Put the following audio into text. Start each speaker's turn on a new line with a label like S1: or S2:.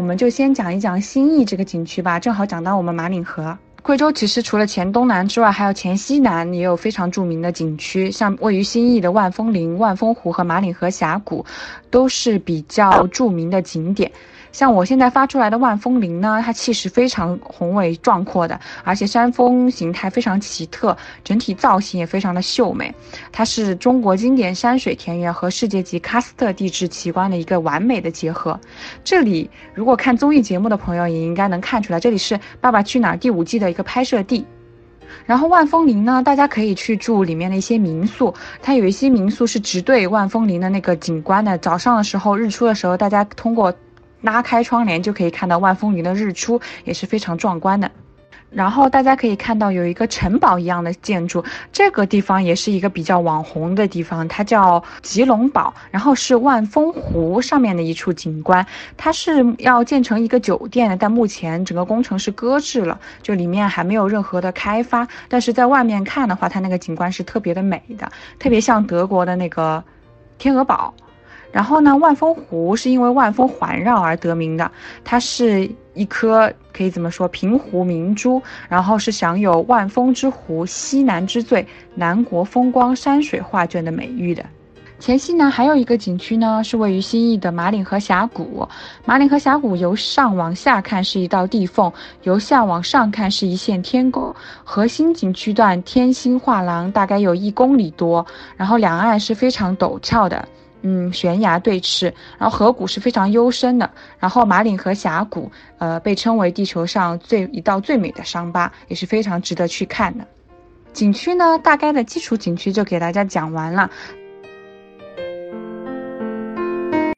S1: 我们就先讲一讲新义这个景区吧，正好讲到我们马岭河。贵州其实除了黔东南之外，还有黔西南也有非常著名的景区，像位于新义的万峰林、万峰湖和马岭河峡谷，都是比较著名的景点。像我现在发出来的万峰林呢，它气势非常宏伟壮阔的，而且山峰形态非常奇特，整体造型也非常的秀美。它是中国经典山水田园和世界级喀斯特地质奇观的一个完美的结合。这里如果看综艺节目的朋友也应该能看出来，这里是《爸爸去哪儿》第五季的一个拍摄地。然后万峰林呢，大家可以去住里面的一些民宿，它有一些民宿是直对万峰林的那个景观的。早上的时候，日出的时候，大家通过。拉开窗帘就可以看到万峰林的日出，也是非常壮观的。然后大家可以看到有一个城堡一样的建筑，这个地方也是一个比较网红的地方，它叫吉隆堡，然后是万峰湖上面的一处景观。它是要建成一个酒店的，但目前整个工程是搁置了，就里面还没有任何的开发。但是在外面看的话，它那个景观是特别的美的，特别像德国的那个天鹅堡。然后呢，万峰湖是因为万峰环绕而得名的，它是一颗可以怎么说平湖明珠，然后是享有“万峰之湖，西南之最，南国风光山水画卷”的美誉的。黔西南还有一个景区呢，是位于新义的马岭河峡谷。马岭河峡谷由上往下看是一道地缝，由下往上看是一线天沟。核心景区段天星画廊大概有一公里多，然后两岸是非常陡峭的。嗯，悬崖对峙，然后河谷是非常幽深的。然后马岭河峡谷，呃，被称为地球上最一道最美的伤疤，也是非常值得去看的。景区呢，大概的基础景区就给大家讲完了。